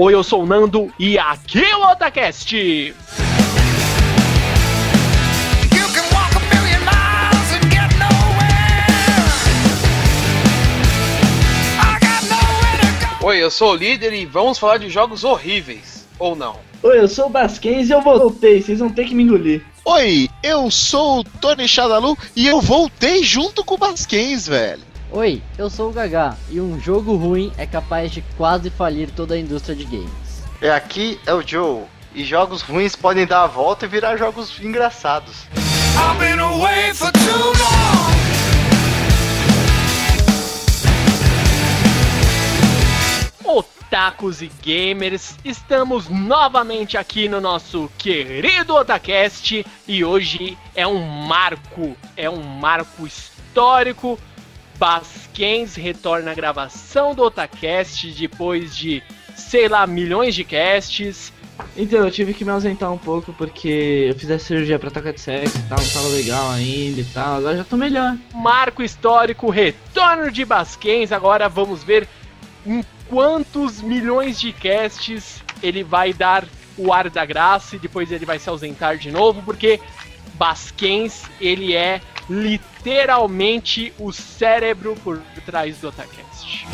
Oi, eu sou o Nando e aqui é o Otacast. Oi, eu sou o líder e vamos falar de jogos horríveis. Ou não? Oi, eu sou o Basquens e eu voltei, vocês vão ter que me engolir. Oi, eu sou o Tony Shadalu e eu voltei junto com o Basquens, velho. Oi, eu sou o Gagá e um jogo ruim é capaz de quase falir toda a indústria de games. É aqui é o Joe. E jogos ruins podem dar a volta e virar jogos engraçados. I've been away for too long. Otakus e gamers, estamos novamente aqui no nosso querido Otacast e hoje é um marco, é um marco histórico. Basquens retorna à gravação do Otacast depois de, sei lá, milhões de casts. Então, eu tive que me ausentar um pouco porque eu fiz a cirurgia pra troca de sexo e tal, não tava legal ainda e tal, agora já tô melhor. Marco histórico, retorno de Basquens. Agora vamos ver em quantos milhões de casts ele vai dar o ar da graça e depois ele vai se ausentar de novo, porque Basquens, ele é literalmente o cérebro por trás do Otacast.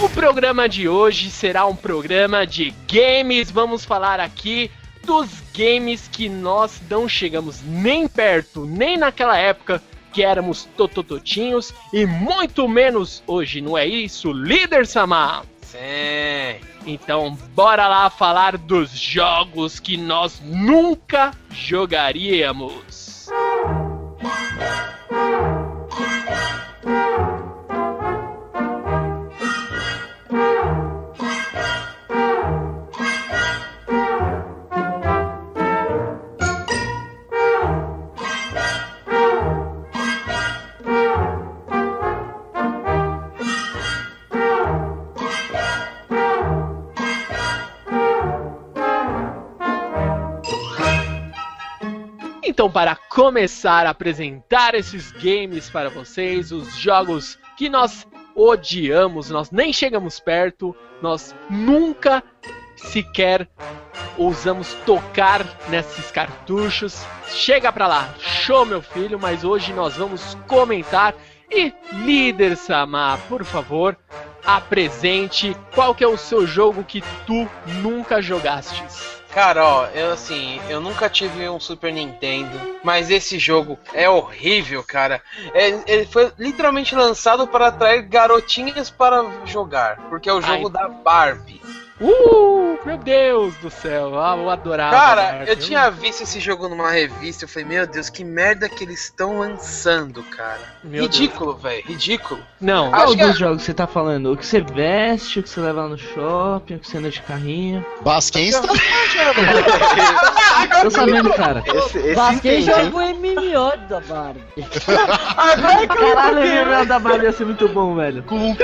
O programa de hoje será um programa de games. Vamos falar aqui dos games que nós não chegamos nem perto, nem naquela época que éramos totototinhos e muito menos hoje, não é isso, líder Samar? Sim. Então, bora lá falar dos jogos que nós nunca jogaríamos. Então, para começar a apresentar esses games para vocês, os jogos que nós odiamos, nós nem chegamos perto, nós nunca sequer ousamos tocar nesses cartuchos. Chega pra lá, show meu filho, mas hoje nós vamos comentar e líder Samar, por favor, apresente qual que é o seu jogo que tu nunca jogastes. Cara, ó, eu assim, eu nunca tive um Super Nintendo, mas esse jogo é horrível, cara. É- ele foi literalmente lançado para atrair garotinhas para jogar, porque é o jogo Ai. da Barbie. Uh, meu Deus do céu, ah, eu adorava. Cara, eu tinha visto esse jogo numa revista. Eu falei, meu Deus, que merda que eles estão lançando, cara. Meu ridículo, velho, ridículo. Não, Qual Acho que dos é- jogos você tá falando? O que você veste, o que você leva lá no shopping, o que você anda de carrinho? Basquens tá Tô sabendo, cara. Esse, esse Basquete hein? joga o MMO da Barbie. Caralho, o MMO da Barbie ia ser muito bom, velho. com um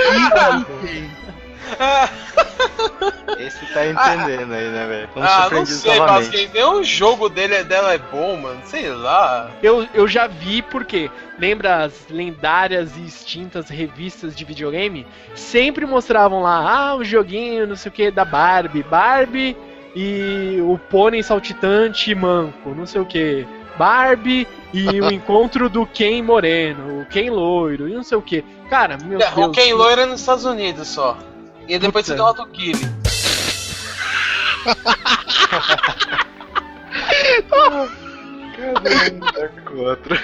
Esse tá entendendo aí, né, velho? Ah, não sei, novamente. Basquete. Nenhum jogo dele, dela é bom, mano. Sei lá. eu, eu já vi porque lembra as lendárias e extintas revistas de videogame? Sempre mostravam lá, ah, o joguinho, não sei o que, da Barbie. Barbie e o pônei saltitante manco, não sei o que. Barbie e o encontro do Ken moreno, o Ken loiro e não sei o que. Cara, meu Deus. o Ken Loira é nos Estados Unidos só. E depois Puta. você derrota o. Outro.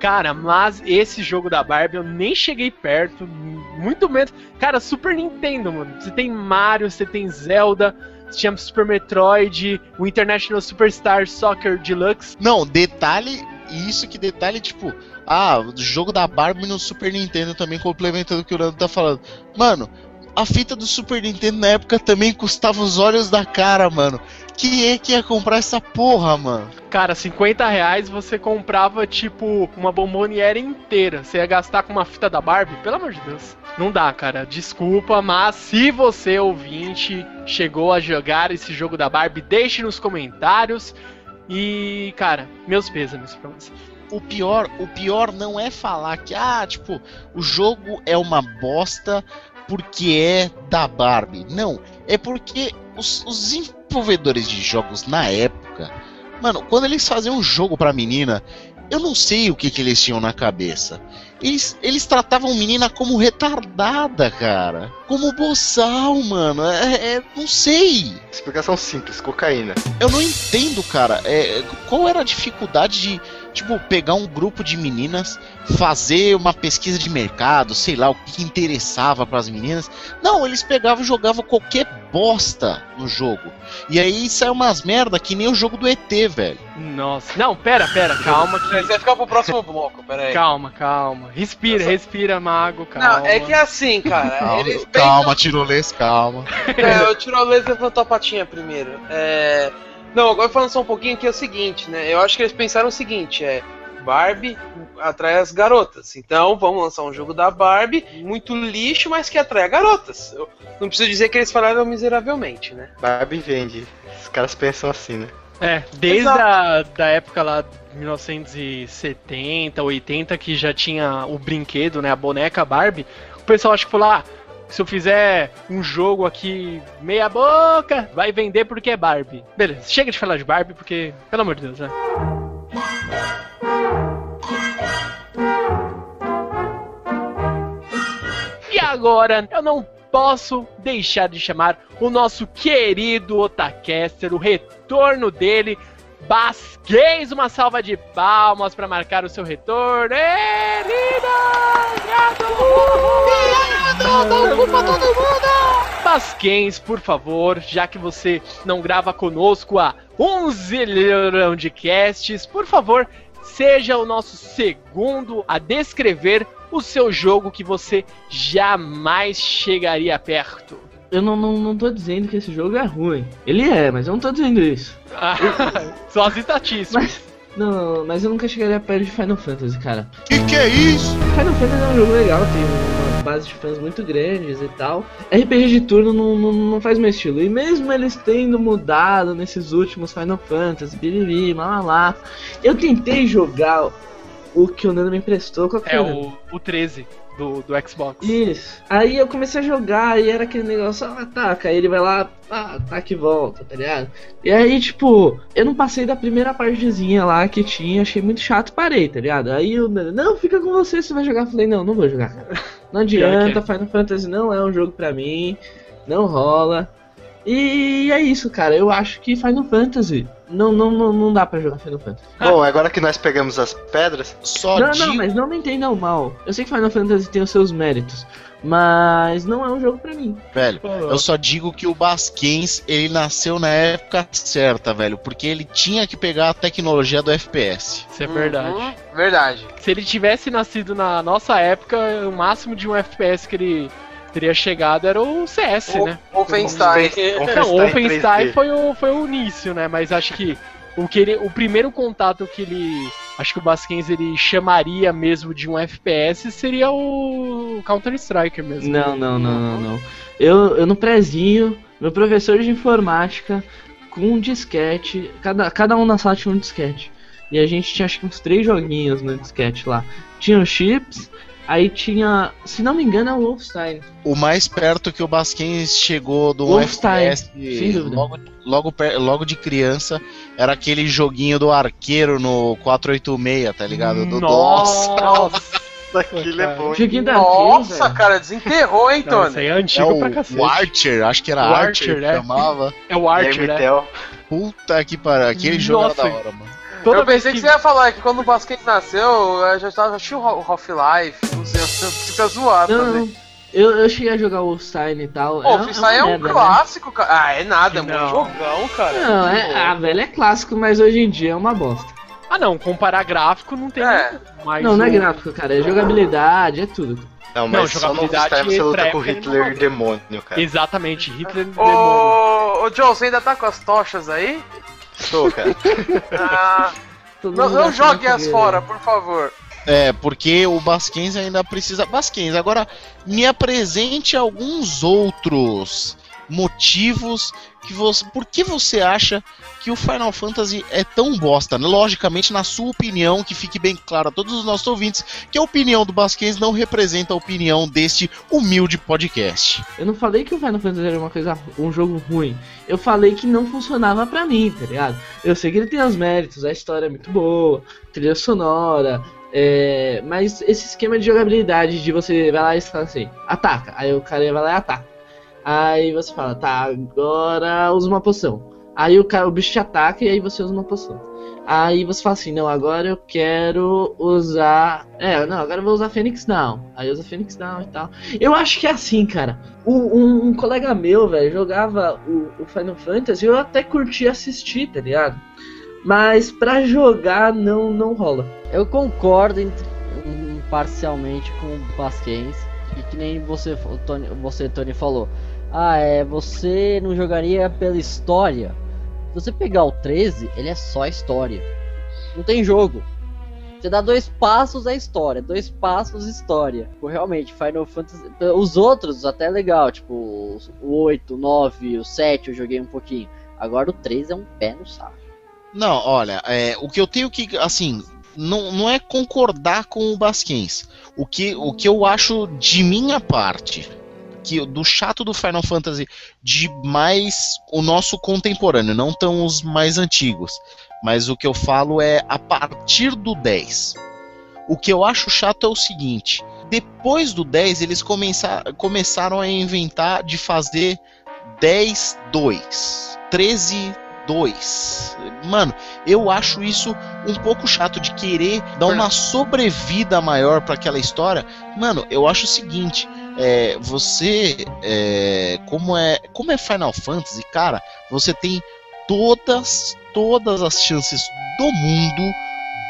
Cara, mas esse jogo da Barbie eu nem cheguei perto, muito menos. Cara, Super Nintendo, mano. Você tem Mario, você tem Zelda, você tinha Super Metroid, o International Superstar Soccer Deluxe. Não, detalhe, isso que detalhe, tipo, ah, o jogo da Barbie no Super Nintendo também complementando o que o Nando tá falando. Mano, a fita do Super Nintendo na época também custava os olhos da cara, mano. Quem é que ia comprar essa porra, mano? Cara, 50 reais você comprava, tipo, uma bomboniere inteira. Você ia gastar com uma fita da Barbie? Pelo amor de Deus. Não dá, cara. Desculpa, mas se você, ouvinte, chegou a jogar esse jogo da Barbie, deixe nos comentários. E, cara, meus pêsames pra você. O pior, o pior não é falar que, ah, tipo, o jogo é uma bosta porque é da Barbie. Não, é porque os, os desenvolvedores de jogos na época, mano, quando eles faziam um jogo pra menina, eu não sei o que, que eles tinham na cabeça. Eles, eles tratavam menina como retardada, cara. Como boçal, mano. É, é- não sei. Explicação simples, cocaína. Eu não entendo, cara. É, qual era a dificuldade de, tipo, pegar um grupo de meninas, fazer uma pesquisa de mercado, sei lá, o que interessava pras meninas. Não, eles pegavam e jogavam qualquer bosta no jogo. E aí saiu umas merda que nem o jogo do ET, velho. Nossa. Não, pera, pera, calma. Você vai ficar pro próximo bloco, peraí. Calma, calma. Respira, Nossa. respira, mago, calma. Não, é que é assim, cara. Calma, eles calma tirolês, calma. É, o tirolês levantou a patinha primeiro. É... Não, agora falando só um pouquinho que é o seguinte, né? Eu acho que eles pensaram o seguinte, é. Barbie atrai as garotas. Então vamos lançar um jogo da Barbie, muito lixo, mas que atrai garotas. Eu não preciso dizer que eles falaram miseravelmente, né? Barbie vende. Os caras pensam assim, né? É, desde Exato. a da época lá, 1970, 80, que já tinha o brinquedo, né, a boneca Barbie, o pessoal acho que falou, ah, se eu fizer um jogo aqui meia boca, vai vender porque é Barbie. Beleza, chega de falar de Barbie porque, pelo amor de Deus, né? E agora, eu não posso deixar de chamar o nosso querido Otacaster, o retorno dele, Basquez, uma salva de palmas para marcar o seu retorno. Ê, Basquens, por favor, já que você não grava conosco há um zilhão de casts, por favor, seja o nosso segundo a descrever o seu jogo que você jamais chegaria perto. Eu não, não, não tô dizendo que esse jogo é ruim. Ele é, mas eu não tô dizendo isso. Só as estatísticas. Mas, não, mas eu nunca chegaria perto de Final Fantasy, cara. Que que é isso? Final Fantasy é um jogo legal, tem uma base de fãs muito grandes e tal. RPG de turno não, não, não faz meu estilo. E mesmo eles tendo mudado nesses últimos Final Fantasy, biriri, lá lá lá. Eu tentei jogar o que o Nando me emprestou. Qual que É o, o 13 do, do Xbox. Isso. Aí eu comecei a jogar e era aquele negócio, ah, ataca. Aí ele vai lá, ah, ataca e volta, tá ligado? E aí, tipo, eu não passei da primeira partezinha lá que tinha, achei muito chato, parei, tá ligado? Aí Nando, não, fica com você, você vai jogar. Eu falei, não, não vou jogar, cara. Não adianta, Final Fantasy não é um jogo pra mim, não rola. E é isso, cara. Eu acho que Final Fantasy não, não, não, não dá pra jogar Final Fantasy. Bom, agora que nós pegamos as pedras, Só Não, digo- não, mas não me entendam mal. Eu sei que Final Fantasy tem os seus méritos. Mas não é um jogo pra mim. Velho, eu só digo que o Basquens, ele nasceu na época certa, velho. Porque ele tinha que pegar a tecnologia do FPS. Isso é verdade. Uhum, verdade. Se ele tivesse nascido na nossa época, o máximo de um FPS que ele teria chegado era o CS, O- né? Wolfenstein. Não, o Wolfenstein Wolfenstein 3D. foi o, foi o início, né? Mas acho que o, que ele, o primeiro contato que ele. Acho que o Basquens ele chamaria mesmo de um FPS seria o Counter-Strike mesmo. Não, não, não, não, não. Eu, eu no prezinho, meu professor de informática, com um disquete, cada, cada um na sala tinha um disquete. E a gente tinha acho que uns três joguinhos no disquete lá. Tinha os chips, aí tinha, se não me engano, é o Wolfenstein. O mais perto que o Basquens chegou do Wolfenstein, FPS logo, logo, logo de criança era aquele joguinho do arqueiro no 486, tá ligado? Do DOS. Nossa! Aquilo é bom. Joguinho da Nossa, cara, desenterrou, hein, Não, isso Tony? aí é É antigo pra o, cacete. o Archer, acho que era O Archer, Archer, que é. chamava. É o Archer, né? Puta que pariu, aquele jogo era Nossa. da hora, mano. Toda eu pensei vez que... você ia falar que quando o basquete nasceu, eu já estava assistindo o Half-Life, não sei, fica zoado Não, também. Eu, eu cheguei a jogar o Wolfenstein e tal. Pô, o Wolfenstein é, uma um merda, né? clássico, cara. Ah, é nada, é um jogão, cara. Não, é, ah, velho, é clássico, mas hoje em dia é uma bosta. Ah, não, comparar gráfico não tem É. mais. não, não é gráfico, cara, é jogabilidade, é tudo. Não, Não, mas só no jogabilidade você luta com Hitler não. demônio, cara. Exatamente, Hitler demônio. Ô, ô, Joe, você ainda tá com as tochas aí? Tô, cara. Ah, não não jogue as fora, por favor. É, porque o Basquens ainda precisa. Basquens, agora me apresente alguns outros motivos que você. Por que você acha que o Final Fantasy é tão bosta? Logicamente, na sua opinião, que fique bem claro a todos os nossos ouvintes, que a opinião do Basquens não representa a opinião deste humilde podcast. Eu não falei que o Final Fantasy era uma coisa, um jogo ruim. Eu falei que não funcionava pra mim, tá ligado? Eu sei que ele tem os méritos, a história é muito boa, trilha sonora, é... mas esse esquema de jogabilidade de você vai lá e fala assim, ataca, aí o cara vai lá e ataca. Aí você fala, tá, agora usa uma poção. Aí o, cara, o bicho te ataca e aí você usa uma poção. Aí você fala assim, não, agora eu quero usar. É, não, agora eu vou usar Fênix Down. Aí usa Fênix Down e tal. Eu acho que é assim, cara. O- um, um colega meu, velho, jogava o, o Final Fantasy, eu até curti assistir, tá ligado? Mas pra jogar não, não rola. Eu concordo entre- um, parcialmente com o Basquens. E que nem você, Tony, você, Tony, falou. Ah, é, você não jogaria pela história. Se você pegar o 13, ele é só história. Não tem jogo. Você dá dois passos é história, dois passos história. Tipo, realmente, Final Fantasy. Os outros até é legal, tipo, o 8, o 9, o 7 eu joguei um pouquinho. Agora o 3 é um pé no saco. Não, olha, é, o que eu tenho que, assim, não, não é concordar com o Basquens. O que, o que eu acho de minha parte, que do chato do Final Fantasy, de mais o nosso contemporâneo, não tão os mais antigos. Mas o que eu falo é a partir do 10. O que eu acho chato é o seguinte: depois do 10, eles começa, começaram a inventar de fazer 10, 2, 13, 2. Mano, eu acho isso um pouco chato de querer dar uma sobrevida maior para aquela história. Mano, eu acho o seguinte. É, você, é, como é, como é Final Fantasy, cara, você tem todas, todas as chances do mundo,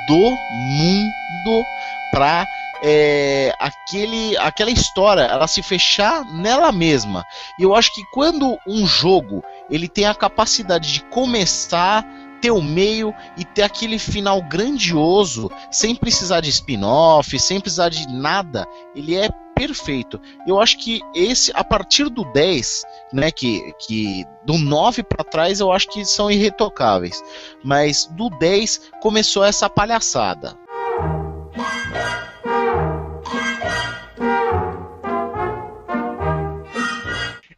do mundo, pra é, aquele, aquela história ela se fechar nela mesma. E eu acho que quando um jogo ele tem a capacidade de começar, ter o meio e ter aquele final grandioso, sem precisar de spin-off, sem precisar de nada, ele é perfeito. Eu acho que esse, a partir do 10, né, que, que do 9 para trás eu acho que são irretocáveis, mas do 10 começou essa palhaçada.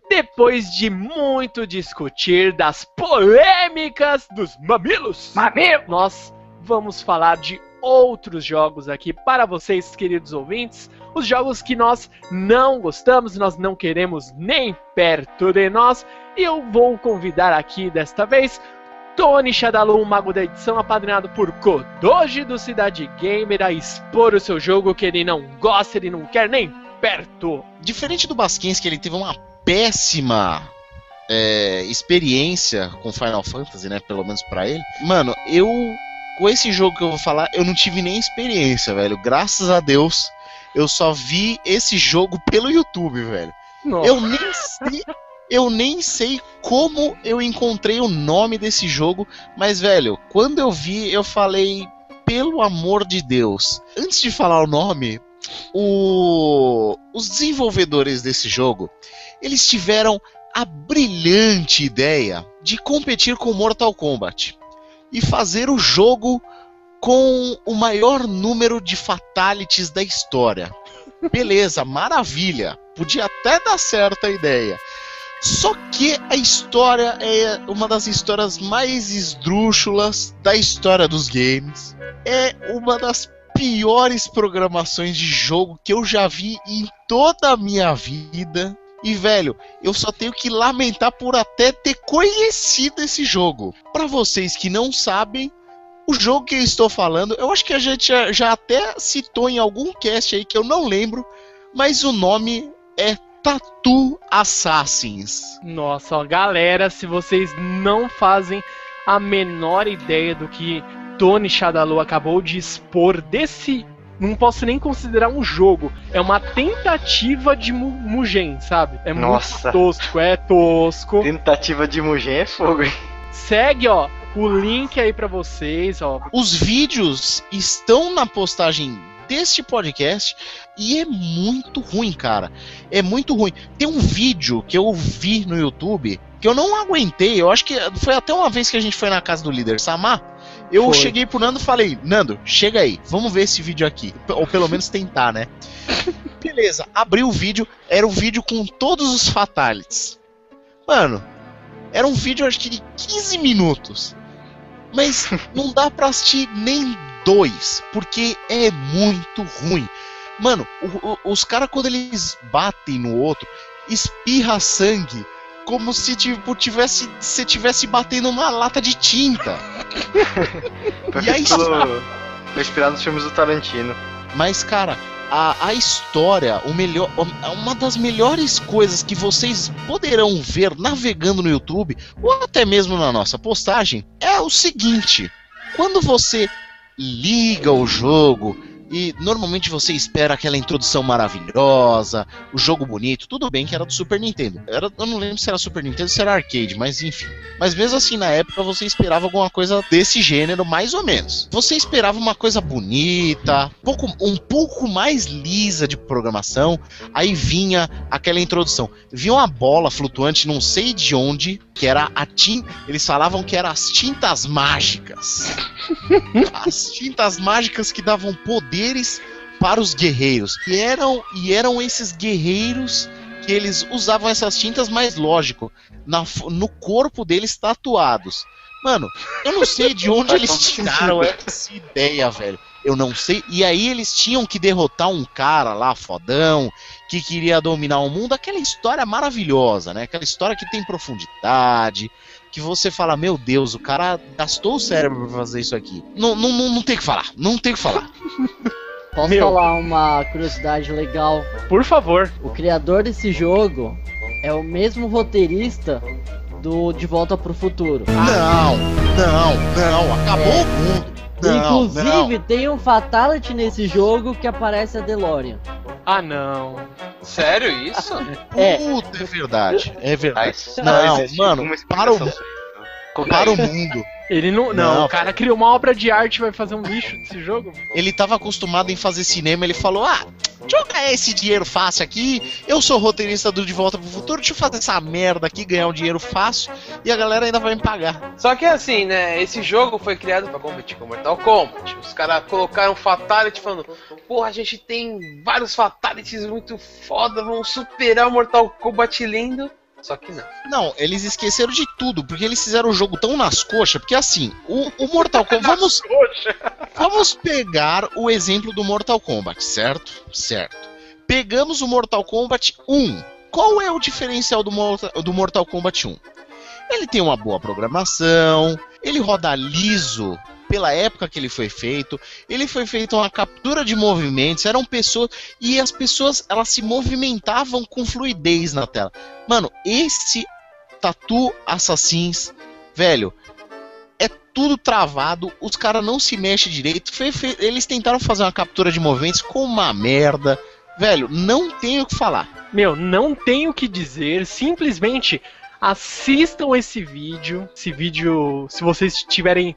Depois de muito discutir das polêmicas dos mamilos, Mamilo! nós vamos falar de outros jogos aqui para vocês, queridos ouvintes. Os jogos que nós não gostamos, nós não queremos nem perto de nós. E eu vou convidar aqui desta vez Tony Shadalum, mago da edição, apadrinhado por Kodoji do Cidade Gamer, a expor o seu jogo que ele não gosta, ele não quer nem esperto. Diferente do Basquens, que ele teve uma péssima é, experiência com Final Fantasy, né? Pelo menos pra ele. Mano, eu. Com esse jogo que eu vou falar, eu não tive nem experiência, velho. Graças a Deus, eu só vi esse jogo pelo YouTube, velho. Nossa. Eu nem sei. Eu nem sei como eu encontrei o nome desse jogo, mas, velho, quando eu vi, eu falei, pelo amor de Deus. Antes de falar o nome, o- os desenvolvedores desse jogo, eles tiveram a brilhante ideia de competir com Mortal Kombat e fazer o jogo com o maior número de fatalities da história. Beleza, maravilha. Podia até dar certo a ideia. Só que a história é uma das histórias mais esdrúxulas da história dos games. É uma das piores programações de jogo que eu já vi em toda a minha vida. E velho, eu só tenho que lamentar por até ter conhecido esse jogo. Pra vocês que não sabem, o jogo que eu estou falando, eu acho que a gente já, já até citou em algum cast aí que eu não lembro, mas o nome é Tattoo Assassins. Nossa, ó, galera, se vocês não fazem a menor ideia do que Tony Shadalu acabou de expor desse. Não posso nem considerar um jogo. É uma tentativa de mu Mugen, sabe? É Nossa. muito tosco, é tosco. Tentativa de Mugen é fogo, hein? Segue, ó, o link aí pra vocês, ó. Os vídeos estão na postagem deste podcast e é muito ruim, cara. É muito ruim. Tem um vídeo que eu vi no YouTube que eu não aguentei. Eu acho que foi até uma vez que a gente foi na casa do líder Samar. Eu Foi. cheguei pro Nando e falei: Nando, chega aí, vamos ver esse vídeo aqui. Ou pelo menos tentar, né? Beleza, abri o vídeo, era um vídeo com todos os fatalities. Mano, era um vídeo acho que de 15 minutos. Mas não dá pra assistir nem dois, porque é muito ruim. Mano, o- o- os caras quando eles batem no outro, espirra sangue, como se tipo tivesse, se tivesse batendo numa lata de tinta. E aí, foi inspirado nos filmes do Tarantino. Mas, cara, a, a história, o melhor, uma das melhores coisas que vocês poderão ver navegando no YouTube, ou até mesmo na nossa postagem, é o seguinte: quando você liga o jogo e normalmente você espera aquela introdução maravilhosa, o jogo bonito, tudo bem que era do Super Nintendo. Era, eu não lembro se era Super Nintendo ou se era arcade, mas enfim. Mas mesmo assim, na época você esperava alguma coisa desse gênero, mais ou menos. Você esperava uma coisa bonita, pouco, um pouco mais lisa de programação. Aí vinha aquela introdução. Vinha uma bola flutuante, não sei de onde, que era a tinta. Eles falavam que eram as tintas mágicas. As tintas mágicas que davam poderes para os guerreiros. E eram, e eram esses guerreiros que eles usavam essas tintas, mais lógico, na no corpo deles tatuados. Mano, eu não sei de onde eles tiraram sentido. essa ideia, velho. Eu não sei. E aí eles tinham que derrotar um cara lá, fodão, que queria dominar o mundo. Aquela história maravilhosa, né? Aquela história que tem profundidade. Que você fala, meu Deus, o cara gastou o cérebro pra fazer isso aqui. Não, não, não, não tem o que falar. Não tem o que falar. Posso Meu. falar uma curiosidade legal? Por favor. O criador desse jogo é o mesmo roteirista do De Volta pro Futuro. Não, não, não. Acabou o mundo. Não, Inclusive, tem um Fatality nesse jogo que aparece a DeLorean. Ah, não. Sério isso? não. É. Puta, é verdade. É verdade. Não, existe mano, para o, para o mundo. Ele não. Não, Não. o cara criou uma obra de arte e vai fazer um lixo desse jogo. Ele tava acostumado em fazer cinema, ele falou: Ah, deixa eu ganhar esse dinheiro fácil aqui. Eu sou roteirista do De Volta pro Futuro, deixa eu fazer essa merda aqui, ganhar um dinheiro fácil e a galera ainda vai me pagar. Só que assim, né? Esse jogo foi criado pra competir com Mortal Kombat. Os caras colocaram Fatality falando: Porra, a gente tem vários Fatalities muito foda, vamos superar o Mortal Kombat lindo. Só que não. Não, eles esqueceram de tudo, porque eles fizeram o jogo tão nas coxas, porque assim, o, o Mortal Kombat. Vamos, vamos pegar o exemplo do Mortal Kombat, certo? Certo. Pegamos o Mortal Kombat 1. Qual é o diferencial do, do Mortal Kombat 1? Ele tem uma boa programação, ele roda liso pela época que ele foi feito, ele foi feito uma captura de movimentos, eram pessoas e as pessoas elas se movimentavam com fluidez na tela. Mano, esse Tatu Assassins, velho, é tudo travado, os caras não se mexem direito. Eles tentaram fazer uma captura de movimentos com uma merda. Velho, não tenho o que falar. Meu, não tenho o que dizer, simplesmente assistam esse vídeo. Esse vídeo, se vocês tiverem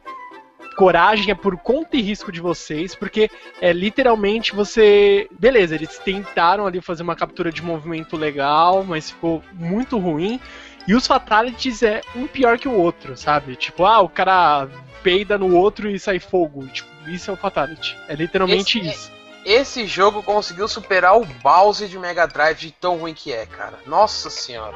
coragem, é por conta e risco de vocês, porque é literalmente você. Beleza, eles tentaram ali fazer uma captura de movimento legal, mas ficou muito ruim. E os fatalities é um pior que o outro, sabe? Tipo, ah, o cara peida no outro e sai fogo. Tipo, isso é o fatality. É literalmente Esse é- isso. Esse jogo conseguiu superar o Bowser de Mega Drive de tão ruim que é, cara. Nossa senhora.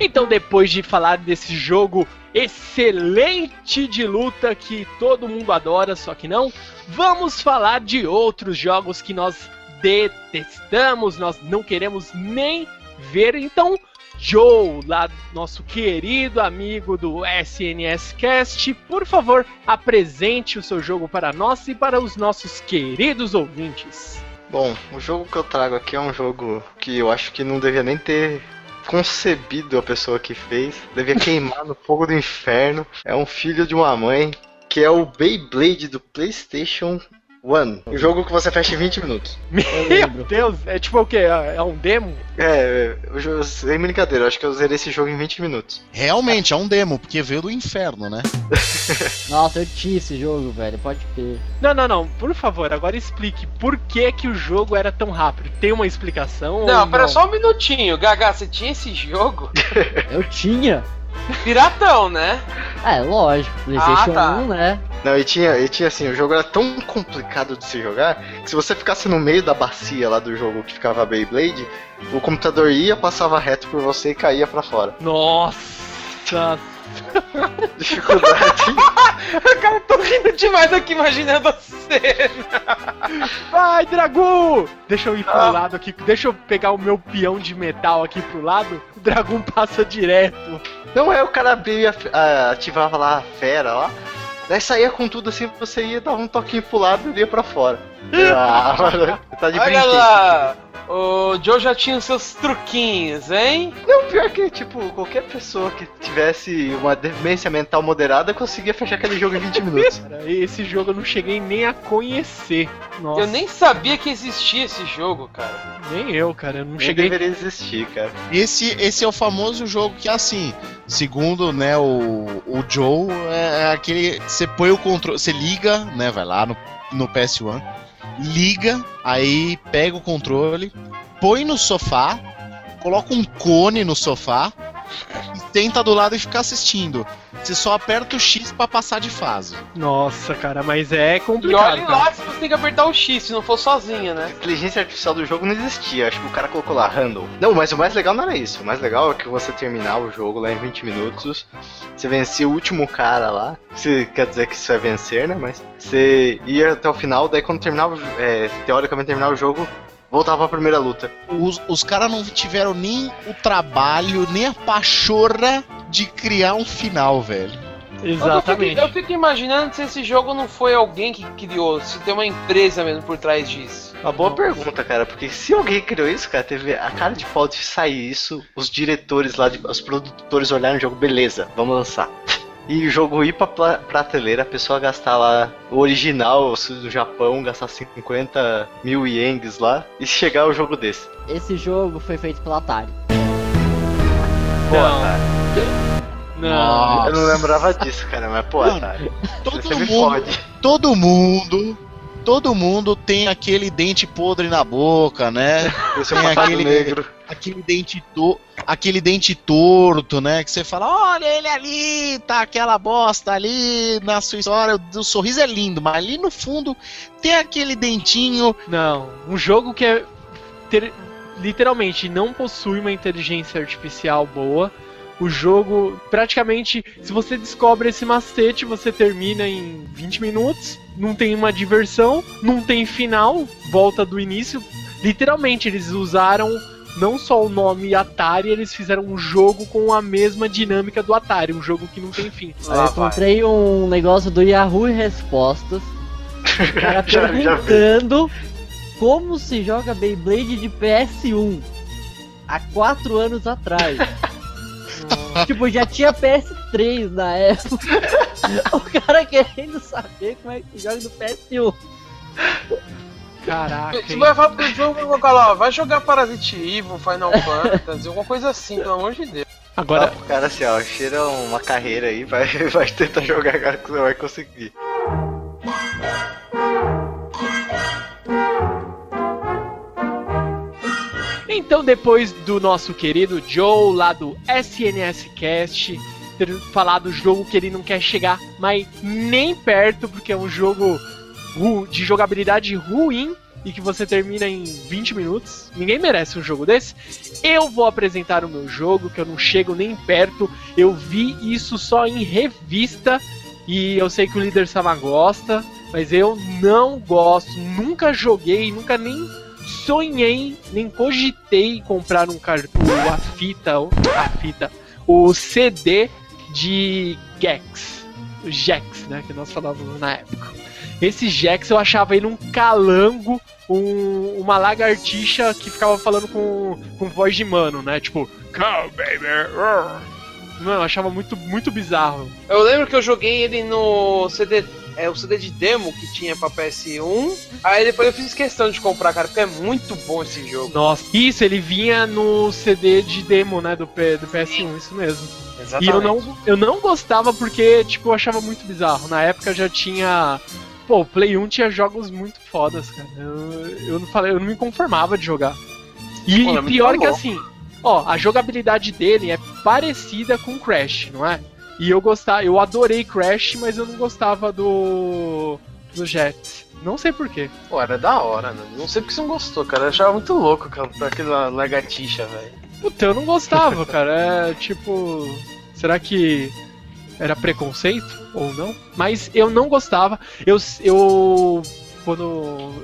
Então, depois de falar desse jogo excelente de luta que todo mundo adora, só que não, vamos falar de outros jogos que nós detestamos, nós não queremos nem ver. Então, Joe, lá nosso querido amigo do SNS Cast, por favor, apresente o seu jogo para nós e para os nossos queridos ouvintes. Bom, o jogo que eu trago aqui é um jogo que eu acho que não devia nem ter concebido a pessoa que fez. Devia queimar no fogo do inferno. É um filho de uma mãe, que é o Beyblade do PlayStation 1. Um jogo que você fecha em 20 minutos. Meu. Deus, é tipo o quê? É um demo? É, eu, eu, sem brincadeira, eu acho que eu zerei esse jogo em 20 minutos. Realmente, é um demo, porque veio do inferno, né? Nossa, eu tinha esse jogo, velho, pode ter. Não, não, não. Por favor, agora explique por que que o jogo era tão rápido. Tem uma explicação? Não, ou pera só um minutinho. Gaga, você tinha esse jogo? Eu tinha. Piratão, né? É, lógico, PlayStation Ah, tá. 1, né? Não, e tinha, e tinha assim, o jogo era tão complicado de se jogar que se você ficasse no meio da bacia lá do jogo que ficava a Beyblade, o computador ia, passava reto por você e caía pra fora. Nossa. Dificuldade. Cara, tô rindo demais aqui imaginando a cena. Vai, Dragon! Deixa eu ir pro Ah. lado aqui. Deixa eu pegar o meu peão de metal aqui pro lado. O Dragon passa direto. Não é, o cara abria, ativava lá a fera lá. Daí saía com tudo assim, você ia dar um toquinho pro lado e ia pra fora. Ah, mano, tá de Olha lá. O Joe já tinha os seus truquinhos, hein? Não, pior que, tipo, qualquer pessoa que tivesse uma demência mental moderada conseguia fechar aquele jogo em 20 minutos. Cara, esse jogo eu não cheguei nem a conhecer. Nossa, Eu nem sabia que existia esse jogo, cara. nem eu, cara. Eu não Nem cheguei. deveria existir, cara. Esse, esse é o famoso jogo que, assim, segundo né, o, o Joe, é, é aquele. Você põe o controle. Você liga, né? Vai lá no, no PS1, liga, aí pega o controle, põe no sofá, coloca um cone no sofá e senta do lado e fica assistindo. Você só aperta o X pra passar de fase. Nossa, cara, mas é E complicado. olha cara. lá se você tem que apertar o X, se não for sozinha, A né? inteligência artificial do jogo não existia, acho que o cara colocou lá random. Não, mas o mais legal não era isso. O mais legal é que você terminar o jogo lá em 20 minutos, você vencia o último cara lá. Você quer dizer que isso é vencer, né? Mas você ia até o final, daí quando terminava, é, teoricamente terminava o jogo, voltava pra primeira luta. Os, os caras não tiveram nem o trabalho, nem a pachorra de criar um final, velho. Exatamente. Eu fico, eu fico imaginando se esse jogo não foi alguém que criou, se tem uma empresa mesmo por trás disso. Uma boa pergunta, cara, porque se alguém criou isso, cara, teve a cara de pau de sair isso, os diretores lá, de- os produtores olharam o jogo, beleza, vamos lançar. E o jogo ir pra prateleira, a pessoa gastar lá o original do Japão, gastar 50 mil ienes lá, e chegar o jogo desse. Esse jogo foi feito pela Atari. Pô, Não. Atari. Não. Nossa. Eu não lembrava disso, cara, mas pô, Atari. Todo Você me mundo, fode. todo mundo, todo mundo tem aquele dente podre na boca, né? Esse é o aquele- negro. Aquele dente, to... aquele dente torto, né? Que você fala, olha ele ali, tá aquela bosta ali na sua história. O sorriso é lindo, mas ali no fundo tem aquele dentinho. Não, um jogo que é ter- literalmente não possui uma inteligência artificial boa. O jogo, praticamente, se você descobre esse macete, você termina em 20 minutos. Não tem uma diversão, não tem final, volta do início. Literalmente, eles usaram não só o nome Atari, eles fizeram um jogo com a mesma dinâmica do Atari, um jogo que não tem fim. Aí Lá eu encontrei um negócio do Yahoo Respostas. O cara Já- já vi. perguntando como se joga Beyblade de PS1 há 4 anos atrás. tipo, já tinha PS3 na época. o cara querendo saber como é que se joga no PS1. Caraca, Você vai falar pro jogo, vai colocar lá, ó, vai jogar Parasite Evil, Final Fantasy, alguma coisa assim, pelo amor de Deus. Agora, pro cara assim, ó, cheira uma carreira aí, vai, vai tentar jogar agora que você vai conseguir. Então, depois do nosso querido Joe lá do SNS Cast ter falado do jogo que ele não quer chegar, mas nem perto, porque é um jogo de jogabilidade ruim e que você termina em 20 minutos. Ninguém merece um jogo desse. Eu vou apresentar o meu jogo, que eu não chego nem perto. Eu vi isso só em revista e eu sei que o líder Sama gosta, mas eu não gosto, nunca joguei, nunca nem sonhei, nem cogitei comprar um cartão, a fita, a fita, o CD de Gex, Gex, né, que nós falávamos na época. Esse Gex eu achava ele um calango, um- uma lagartixa que ficava falando com, com voz de mano, né, tipo, come baby, roar." Mano, eu achava muito, muito bizarro. Eu lembro que eu joguei ele no CD, é o CD de demo que tinha pra PS1. Aí depois eu fiz questão de comprar, cara, porque é muito bom esse jogo. Nossa, isso, ele vinha no CD de demo, né, do, P- do PS1, isso mesmo. E Exatamente. eu não, eu não gostava porque, tipo, eu achava muito bizarro. Na época já tinha. Pô, o Play 1 tinha jogos muito fodas, cara. Eu, eu não falei, eu não me conformava de jogar. E, Pô, e pior que assim, ó, a jogabilidade dele é parecida com Crash, não é? E eu gostava, eu adorei Crash, mas eu não gostava do. do Jet. Não sei porquê. Pô, era da hora, né? Não sei porque você não gostou, cara. Eu achava muito louco cara, aquela lagartixa, velho. Puta, eu não gostava, cara. É tipo. Será que era preconceito ou não? Mas eu não gostava. Eu. eu quando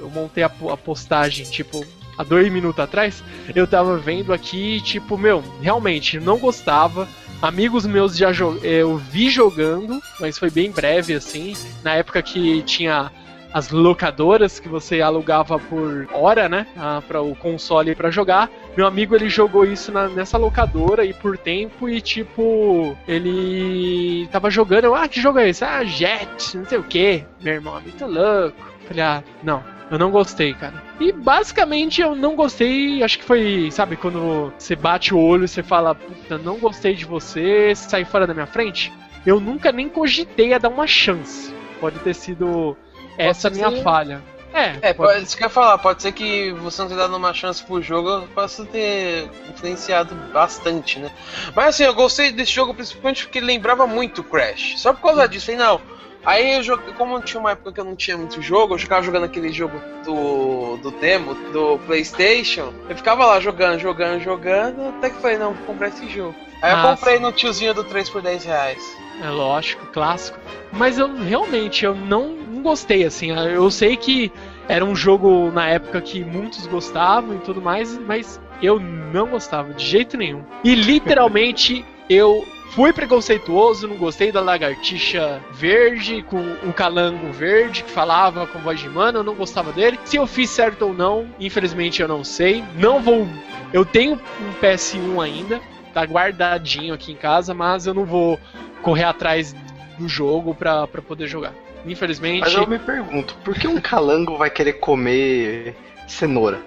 eu montei a, a postagem, tipo, há dois minutos atrás, eu tava vendo aqui, tipo, meu, realmente, não gostava. Amigos meus já eu vi jogando, mas foi bem breve assim. Na época que tinha as locadoras que você alugava por hora, né, para o console para jogar. Meu amigo ele jogou isso na- nessa locadora e por tempo e tipo ele tava jogando. Ah, que jogo é esse? Ah, Jet, não sei o que. Meu irmão, é muito louco. Falei, ah, não. Eu não gostei, cara. E basicamente eu não gostei, acho que foi, sabe, quando você bate o olho e você fala, puta, não gostei de você, sai fora da minha frente. Eu nunca nem cogitei a dar uma chance. Pode ter sido essa ser minha que- falha. É, É, pode- isso que eu ia falar, pode ser que você não tenha dado uma chance pro jogo, eu possa ter influenciado bastante, né? Mas assim, eu gostei desse jogo principalmente porque lembrava muito Crash. Só por causa disso, aí não. Aí eu joguei, como tinha uma época que eu não tinha muito jogo, eu ficava jogando aquele jogo do, do demo, do Playstation, eu ficava lá jogando, jogando, jogando, até que falei, não, vou comprar esse jogo. Aí eu Ah, comprei no tiozinho do 3 por 10 reais. É lógico, clássico. Mas eu realmente eu não gostei, assim. Eu sei que era um jogo na época que muitos gostavam e tudo mais, mas eu não gostava de jeito nenhum. E literalmente eu fui preconceituoso, não gostei da lagartixa verde com um calango verde que falava com voz de mano, eu não gostava dele. Se eu fiz certo ou não, infelizmente eu não sei. Não vou. Eu tenho um PS1 ainda, tá guardadinho aqui em casa, mas eu não vou correr atrás do jogo pra, pra poder jogar. Infelizmente. Mas eu me pergunto, por que um calango vai querer comer cenoura?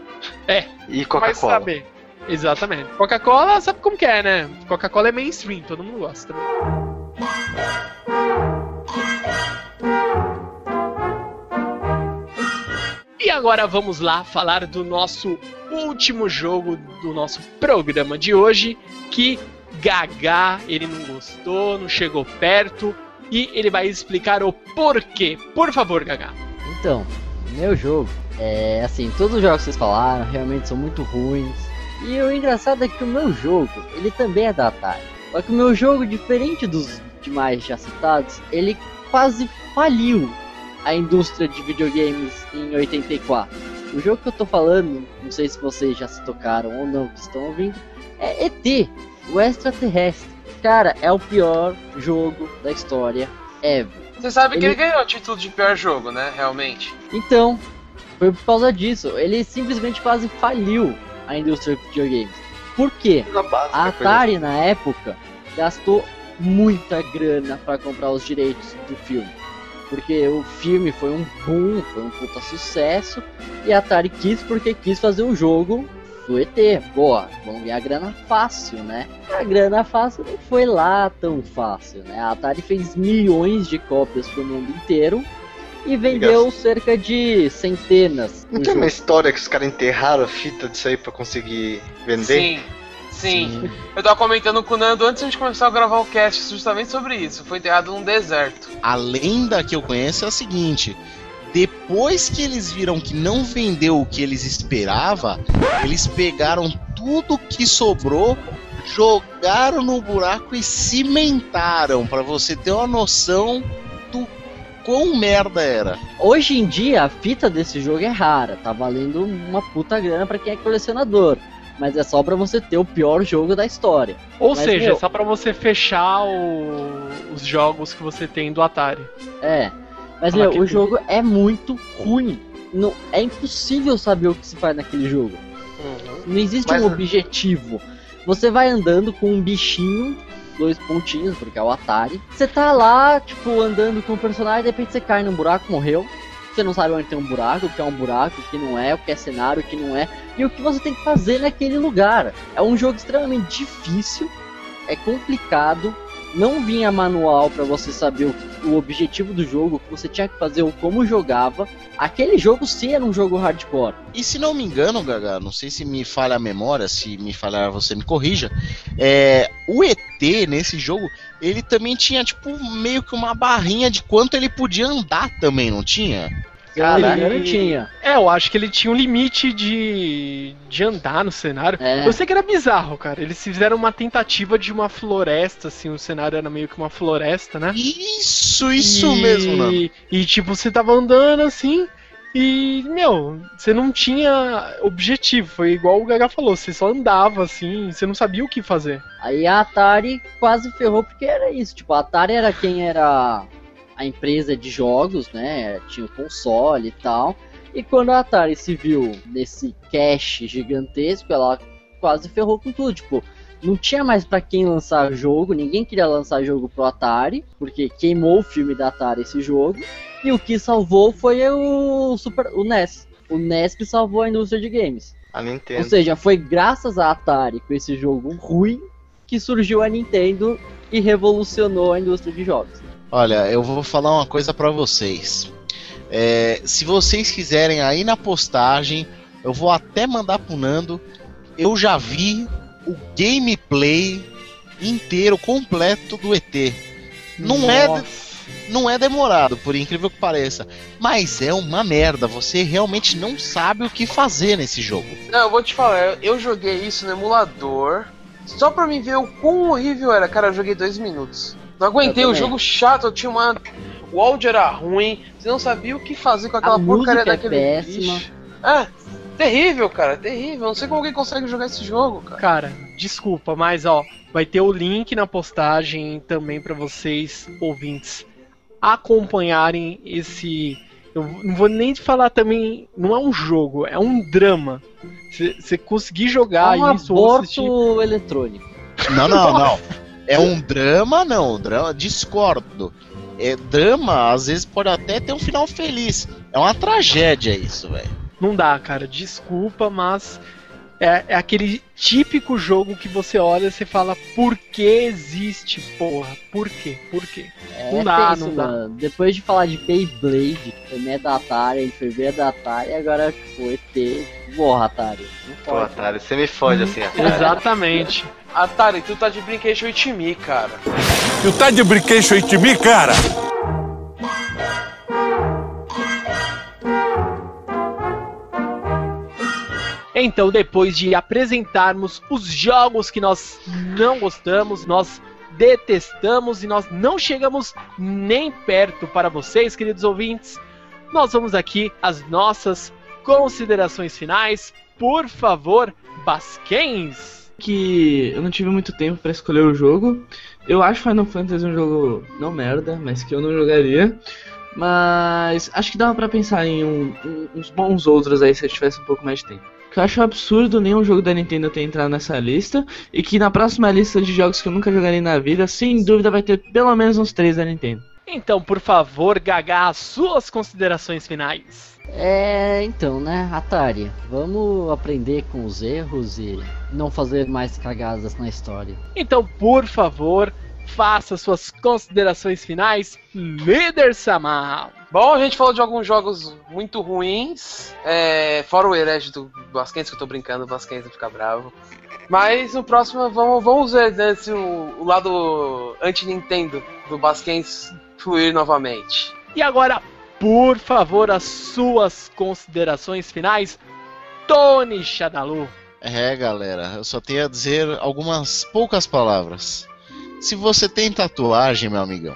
É, E vai Coca-Cola? saber. Exatamente. Coca-Cola, sabe como que é, né? Coca-Cola é mainstream, todo mundo gosta. E agora vamos lá falar do nosso último jogo do nosso programa de hoje, que Gaga, ele não gostou, não chegou perto, e ele vai explicar o porquê. Por favor, Gaga. Então, meu jogo, é assim, todos os jogos que vocês falaram realmente são muito ruins. E o engraçado é que o meu jogo, ele também é da Atari. Só que o meu jogo, diferente dos demais já citados, ele quase faliu a indústria de videogames em 84. o jogo que eu tô falando, não sei se vocês já se tocaram ou não, que estão ouvindo, é ET, o extraterrestre. Cara, é o pior jogo da história ever. Você sabe que Ele- ele ganhou o título de pior jogo, né? Realmente. Então, foi por causa disso. Ele simplesmente quase faliu a indústria de videogames. Por quê? A Atari, na época, gastou muita grana para comprar os direitos do filme. Porque o filme foi um boom, foi um puta sucesso. E a Atari quis porque quis fazer um jogo do ET. Boa, vamos ganhar grana fácil, né? A grana fácil não foi lá tão fácil, né? A Atari fez milhões de cópias pro mundo inteiro. E vendeu cerca de centenas. Não tem jogo. uma história que os caras enterraram a fita disso aí pra conseguir vender? Sim. Sim. Eu tava comentando com o Nando antes de a gente começar a gravar o cast justamente sobre isso. Foi enterrado num deserto. A lenda que eu conheço é a seguinte: depois que eles viram que não vendeu o que eles esperavam, eles pegaram tudo que sobrou, jogaram no buraco e cimentaram Pra você ter uma noção do quão merda era. Hoje em dia, a fita desse jogo é rara, tá valendo uma puta grana pra quem é colecionador. Mas é só pra você ter o pior jogo da história. Ou Mas, seja, meu- só pra você fechar o- os jogos que você tem do Atari. É. Mas, meu, o tudo. jogo é muito ruim. Não, é impossível saber o que se faz naquele jogo. Não existe Mas- um objetivo. Você vai andando com um bichinho, dois pontinhos, porque é o Atari. Você tá lá, tipo, andando com o personagem, de repente você cai num buraco, morreu. Você não sabe onde tem um buraco, o que é um buraco, o que não é, o que é cenário, o que não é. E o que você tem que fazer naquele lugar. É um jogo extremamente difícil, é complicado. Não vinha manual pra você saber o, o objetivo do jogo, o que você tinha que fazer ou como jogava. Aquele jogo sim era um jogo hardcore. E se não me engano, Gaga, não sei se me falha a memória, se me falhar você me corrija. É, o ET nesse jogo, ele também tinha tipo meio que uma barrinha de quanto ele podia andar também, não tinha? Se eu não tinha. É, eu acho que ele tinha um limite de, de andar no cenário. É. Eu sei que era bizarro, cara. Eles fizeram uma tentativa de uma floresta, assim, o cenário era meio que uma floresta, né? Isso, isso E- mesmo, não. E tipo, você tava andando assim. E, meu, você não tinha objetivo. Foi igual o Gaga falou, você só andava assim, você não sabia o que fazer. Aí a Atari quase ferrou porque era isso. Tipo, a Atari era quem era a empresa de jogos, né? Tinha o console e tal. E quando a Atari se viu nesse cache gigantesco, ela quase ferrou com tudo. Tipo, não tinha mais pra quem lançar jogo, ninguém queria lançar jogo pro Atari, porque queimou o filme da Atari esse jogo. E o que salvou foi o Super, o NES. O NES que salvou a indústria de games. A Ou Nintendo. seja, foi graças à Atari com esse jogo ruim que surgiu a Nintendo e revolucionou a indústria de jogos. Olha, eu vou falar uma coisa pra vocês. É, se vocês quiserem aí na postagem, eu vou até mandar pro Nando. Eu já vi o gameplay inteiro, completo do ET. Não é, não é demorado, por incrível que pareça. Mas é uma merda. Você realmente não sabe o que fazer nesse jogo. Não, eu vou te falar, eu- joguei isso no emulador só pra mim ver o quão horrível era. Cara, eu joguei dois minutos. Não aguentei, o jogo chato, eu tinha uma. O áudio era ruim, você não sabia o que fazer com aquela A porcaria música é daquele péssima. bicho. É, terrível, cara, terrível. Não sei como alguém consegue jogar esse jogo, cara. Cara, desculpa, mas ó, vai ter o link na postagem também pra vocês, ouvintes, acompanharem esse. Eu não vou nem te falar também, não é um jogo, é um drama. Você conseguir jogar é um isso ou assistir. aborto eletrônico. Não, não, não. É um drama, não. Drama, discordo. É drama, às vezes pode até ter um final feliz. É uma tragédia isso, velho. Não dá, cara, desculpa, mas é, é aquele típico jogo que você olha e você fala, por que existe, porra? Por quê? Por quê? É Não dá, não dá. mano. Depois de falar de Beyblade, que também é da Atari, a gente foi ver da Atari, agora tipo, ET, porra, Atari. Não Pô, pode. Atari, você me fode assim, Atari. Exatamente. Atari, tu tá de brinquedo with me, cara. Tu tá de brinquedo mim, cara? Então, depois de apresentarmos os jogos que nós não gostamos, nós detestamos e nós não chegamos nem perto para vocês, queridos ouvintes, nós vamos aqui às nossas considerações finais, por favor, Basquens. Que eu não tive muito tempo pra escolher o jogo. Eu acho Final Fantasy um jogo não merda, mas que eu não jogaria. Mas acho que dava pra pensar em um- um- uns bons outros aí se eu tivesse um pouco mais de tempo. Que eu acho absurdo nenhum jogo da Nintendo ter entrado nessa lista. E que na próxima lista de jogos que eu nunca jogarei na vida, sem dúvida vai ter pelo menos uns três da Nintendo. Então, por favor, Gaga, as suas considerações finais. É, então, né, Atari, vamos aprender com os erros e não fazer mais cagadas na história. Então, por favor, faça suas considerações finais, líder Samar. Bom, a gente falou de alguns jogos muito ruins, é, fora o herege do Basquens, que eu tô brincando, o Basquens não fica bravo. Mas no próximo vamos, vamos ver né, se o, o lado anti-Nintendo do Basquens fluir novamente. E agora, por favor, as suas considerações finais, Tony Shadalu. É, galera, eu só tenho a dizer algumas poucas palavras. Se você tem tatuagem, meu amigão,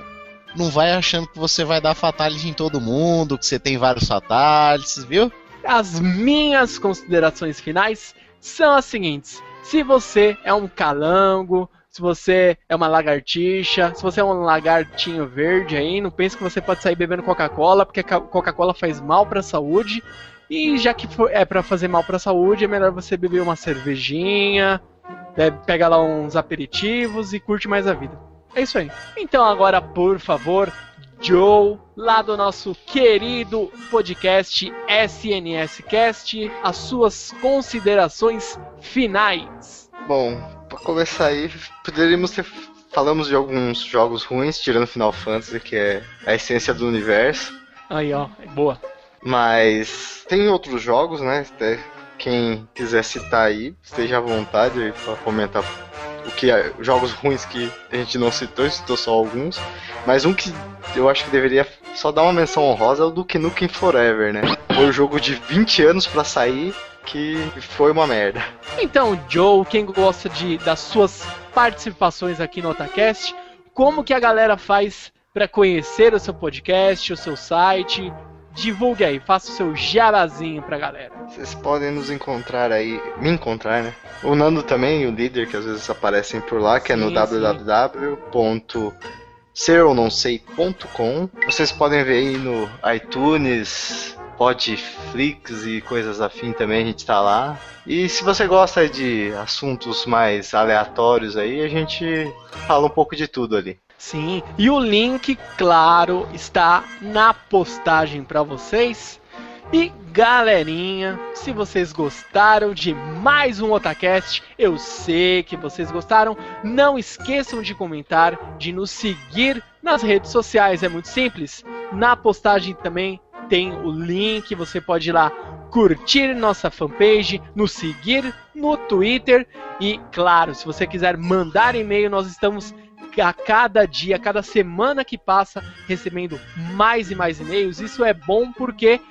não vai achando que você vai dar fatality em todo mundo, que você tem vários fatalities, viu? As minhas considerações finais são as seguintes: se você é um calango, se você é uma lagartixa, se você é um lagartinho verde aí, não pense que você pode sair bebendo Coca-Cola, porque Coca-Cola faz mal para a saúde. E já que é para fazer mal para a saúde, é melhor você beber uma cervejinha, é, pega lá uns aperitivos e curte mais a vida. É isso aí. Então agora, por favor, Joe, lá do nosso querido podcast SNS Cast, as suas considerações finais. Bom, pra começar aí, poderíamos ter. Falamos de alguns jogos ruins, tirando Final Fantasy, que é a essência do universo. Aí, ó, boa. Mas tem outros jogos, né? Até quem quiser citar aí, esteja à vontade pra comentar o que é, jogos ruins que a gente não citou, citou só alguns. Mas um que eu acho que deveria só dar uma menção honrosa é o Duke Nukem Forever, né? Foi um jogo de 20 anos pra sair que foi uma merda. Então, Joe, quem gosta de das suas participações aqui no Otacast, como que a galera faz para conhecer o seu podcast, o seu site? Divulgue aí, faça o seu jabazinho pra galera. Vocês podem nos encontrar aí, me encontrar, né? O Nando também, o líder, que às vezes aparecem por lá, que é no Sim, sim. www.seronongsei.com. Vocês podem ver aí no iTunes, Podflix e coisas afim também, a gente tá lá. E se você gosta de assuntos mais aleatórios aí, a gente fala um pouco de tudo ali. Sim, e o link, claro, está na postagem para vocês. E galerinha, se vocês gostaram de mais um Otacast, eu sei que vocês gostaram, não esqueçam de comentar, de nos seguir nas redes sociais, é muito simples. Na postagem também tem o link, você pode ir lá curtir nossa fanpage, nos seguir no Twitter e, claro, se você quiser mandar e-mail, nós estamos a cada dia, a cada semana que passa, recebendo mais e mais e-mails. Isso é bom porque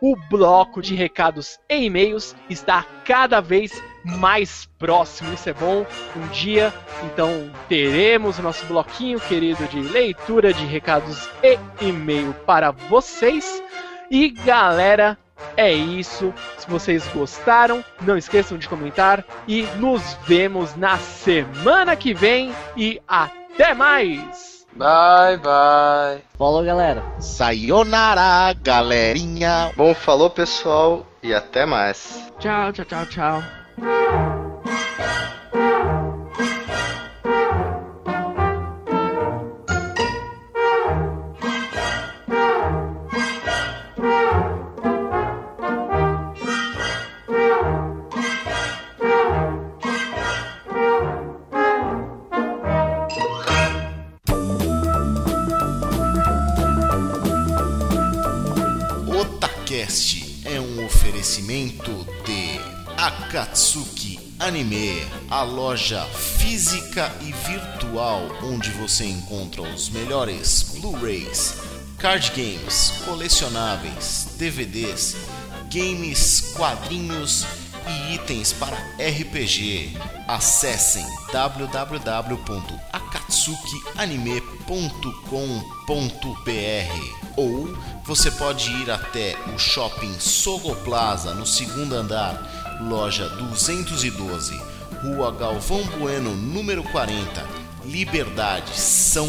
o bloco de recados e e-mails está cada vez mais próximo. Isso é bom. Um dia, então, teremos o nosso bloquinho querido de leitura de recados e e-mail para vocês. E galera, é isso. Se vocês gostaram, não esqueçam de comentar e nos vemos na semana que vem e até mais. Bye, bye. Falou, galera. Sayonara, galerinha. Bom, falou pessoal e até mais. Tchau, tchau, tchau, tchau. Otacast é um oferecimento de Akatsuki Anime, a loja física e virtual onde você encontra os melhores Blu-rays, card games, colecionáveis, DVDs, games, quadrinhos e itens para RPG. Acessem www.akatsuki akatsukianime.com.br ou você pode ir até o shopping Sogo Plaza no segundo andar, loja 212, Rua Galvão Bueno, número 40, Liberdade, São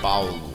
Paulo.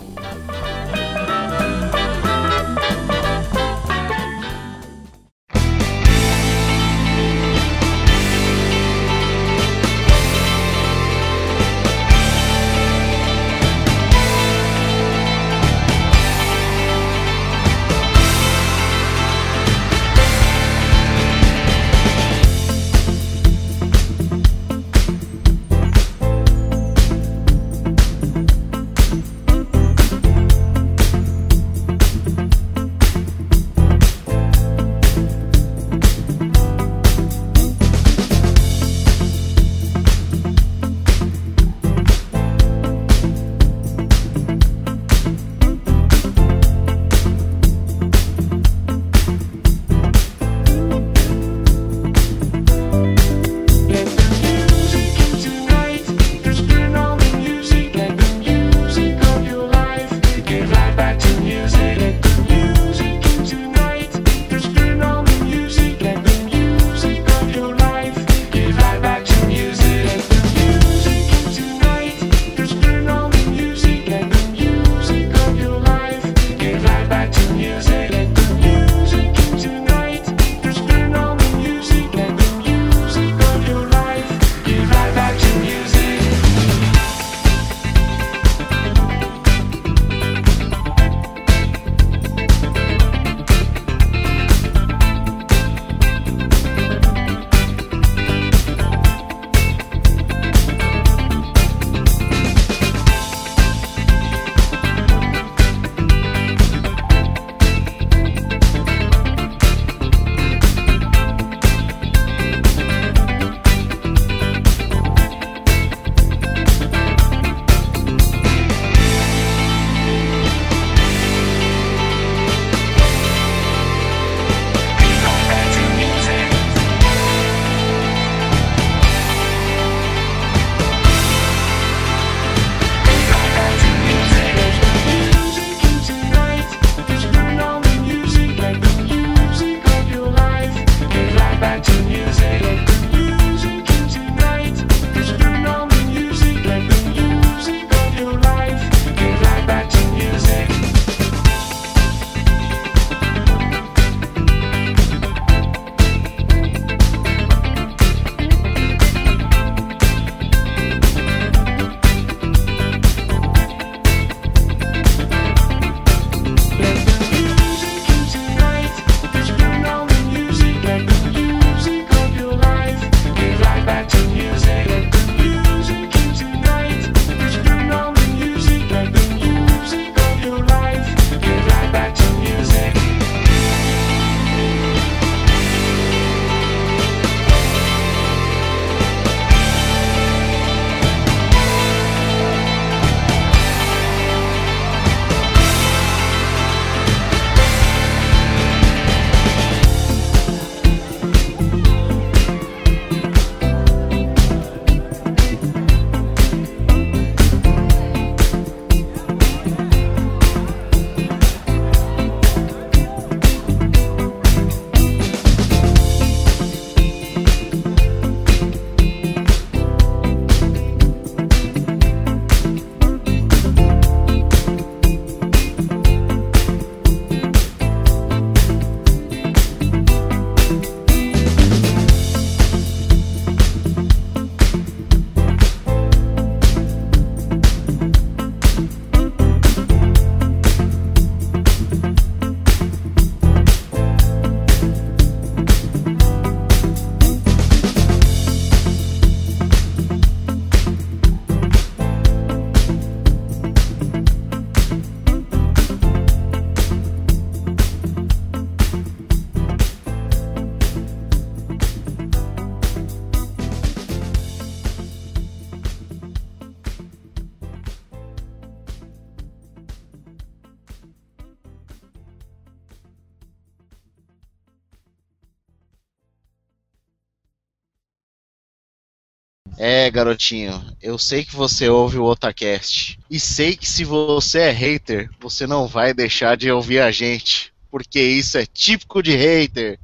É, garotinho, eu sei que você ouve o Otacast. E sei que se você é hater, você não vai deixar de ouvir a gente. Porque isso é típico de hater.